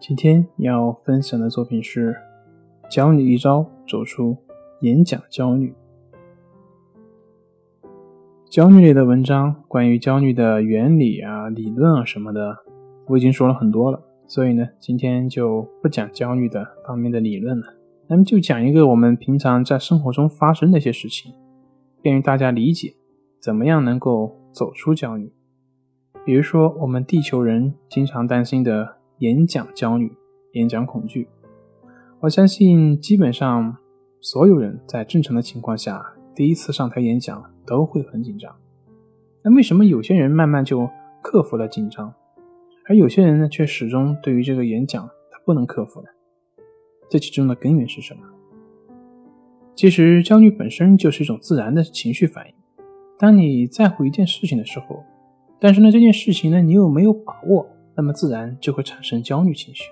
今天要分享的作品是：教你一招走出演讲焦虑。焦虑类的文章，关于焦虑的原理啊、理论啊什么的，我已经说了很多了。所以呢，今天就不讲焦虑的方面的理论了，那么就讲一个我们平常在生活中发生的一些事情，便于大家理解怎么样能够走出焦虑。比如说，我们地球人经常担心的。演讲焦虑、演讲恐惧，我相信基本上所有人在正常的情况下，第一次上台演讲都会很紧张。那为什么有些人慢慢就克服了紧张，而有些人呢却始终对于这个演讲他不能克服呢？这其中的根源是什么？其实焦虑本身就是一种自然的情绪反应。当你在乎一件事情的时候，但是呢这件事情呢你又没有把握。那么自然就会产生焦虑情绪。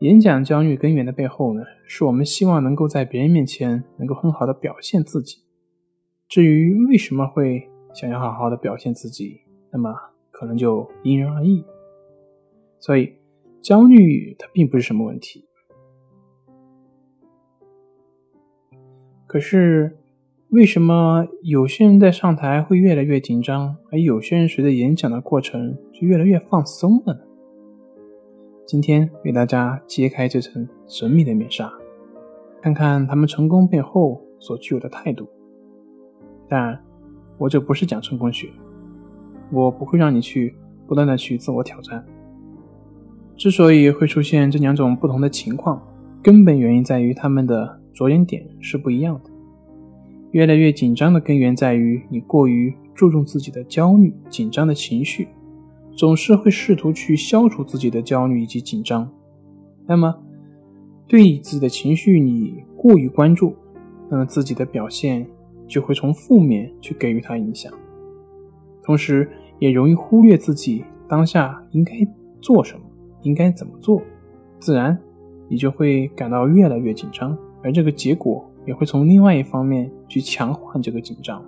演讲焦虑根源的背后呢，是我们希望能够在别人面前能够很好的表现自己。至于为什么会想要好好的表现自己，那么可能就因人而异。所以焦虑它并不是什么问题。可是。为什么有些人在上台会越来越紧张，而有些人随着演讲的过程就越来越放松了呢？今天为大家揭开这层神秘的面纱，看看他们成功背后所具有的态度。但，我这不是讲成功学，我不会让你去不断的去自我挑战。之所以会出现这两种不同的情况，根本原因在于他们的着眼点是不一样的。越来越紧张的根源在于你过于注重自己的焦虑、紧张的情绪，总是会试图去消除自己的焦虑以及紧张。那么，对自己的情绪你过于关注，那么自己的表现就会从负面去给予它影响，同时也容易忽略自己当下应该做什么、应该怎么做，自然你就会感到越来越紧张，而这个结果。也会从另外一方面去强化这个紧张，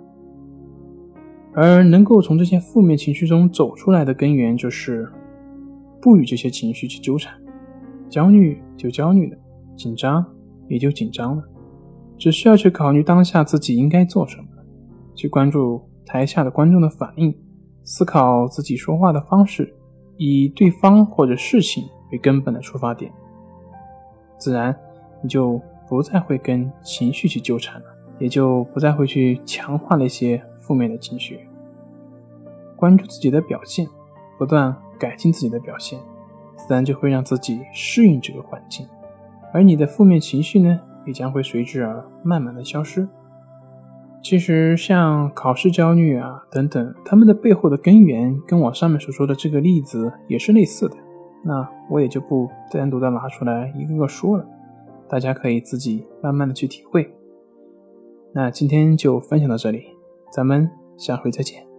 而能够从这些负面情绪中走出来的根源，就是不与这些情绪去纠缠，焦虑就焦虑了，紧张也就紧张了，只需要去考虑当下自己应该做什么，去关注台下的观众的反应，思考自己说话的方式，以对方或者事情为根本的出发点，自然你就。不再会跟情绪去纠缠了，也就不再会去强化那些负面的情绪。关注自己的表现，不断改进自己的表现，自然就会让自己适应这个环境，而你的负面情绪呢，也将会随之而慢慢的消失。其实像考试焦虑啊等等，他们的背后的根源跟我上面所说的这个例子也是类似的。那我也就不单独的拿出来一个个说了。大家可以自己慢慢的去体会。那今天就分享到这里，咱们下回再见。